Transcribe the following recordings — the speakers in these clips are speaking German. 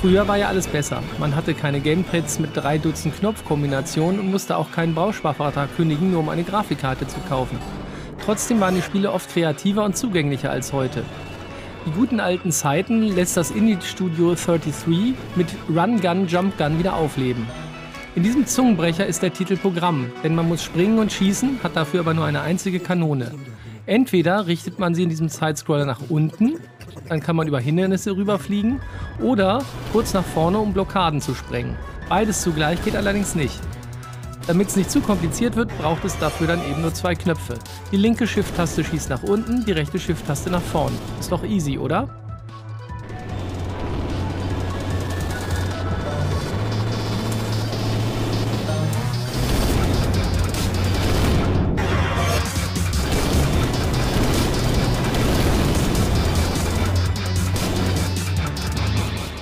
Früher war ja alles besser. Man hatte keine Gamepads mit drei Dutzend Knopfkombinationen und musste auch keinen Bausparvertrag kündigen, nur um eine Grafikkarte zu kaufen. Trotzdem waren die Spiele oft kreativer und zugänglicher als heute. Die guten alten Zeiten lässt das Indie-Studio 33 mit Run Gun Jump Gun wieder aufleben. In diesem Zungenbrecher ist der Titel Programm, denn man muss springen und schießen, hat dafür aber nur eine einzige Kanone. Entweder richtet man sie in diesem Sidescroller nach unten, dann kann man über Hindernisse rüberfliegen, oder kurz nach vorne, um Blockaden zu sprengen. Beides zugleich geht allerdings nicht. Damit es nicht zu kompliziert wird, braucht es dafür dann eben nur zwei Knöpfe. Die linke Shift-Taste schießt nach unten, die rechte Shift-Taste nach vorn. Ist doch easy, oder?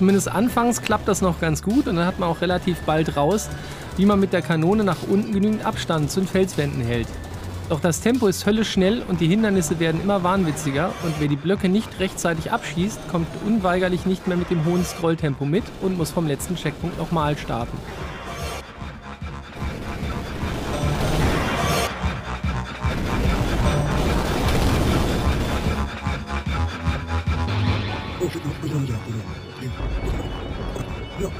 Zumindest anfangs klappt das noch ganz gut und dann hat man auch relativ bald raus, wie man mit der Kanone nach unten genügend Abstand zu den Felswänden hält. Doch das Tempo ist höllisch schnell und die Hindernisse werden immer wahnwitziger und wer die Blöcke nicht rechtzeitig abschießt, kommt unweigerlich nicht mehr mit dem hohen Scrolltempo mit und muss vom letzten Checkpunkt nochmal starten.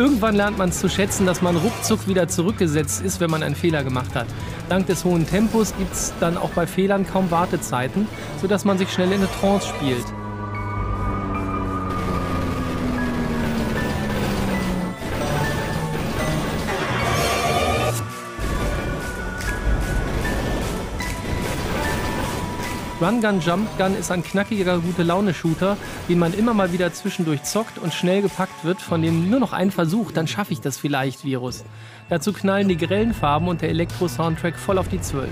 Irgendwann lernt man es zu schätzen, dass man ruckzuck wieder zurückgesetzt ist, wenn man einen Fehler gemacht hat. Dank des hohen Tempos gibt es dann auch bei Fehlern kaum Wartezeiten, sodass man sich schnell in eine Trance spielt. Run Gun Jump Gun ist ein knackiger gute Laune Shooter, den man immer mal wieder zwischendurch zockt und schnell gepackt wird von dem nur noch ein Versuch, dann schaffe ich das vielleicht Virus. Dazu knallen die grellen Farben und der Elektro-Soundtrack voll auf die Zwölf.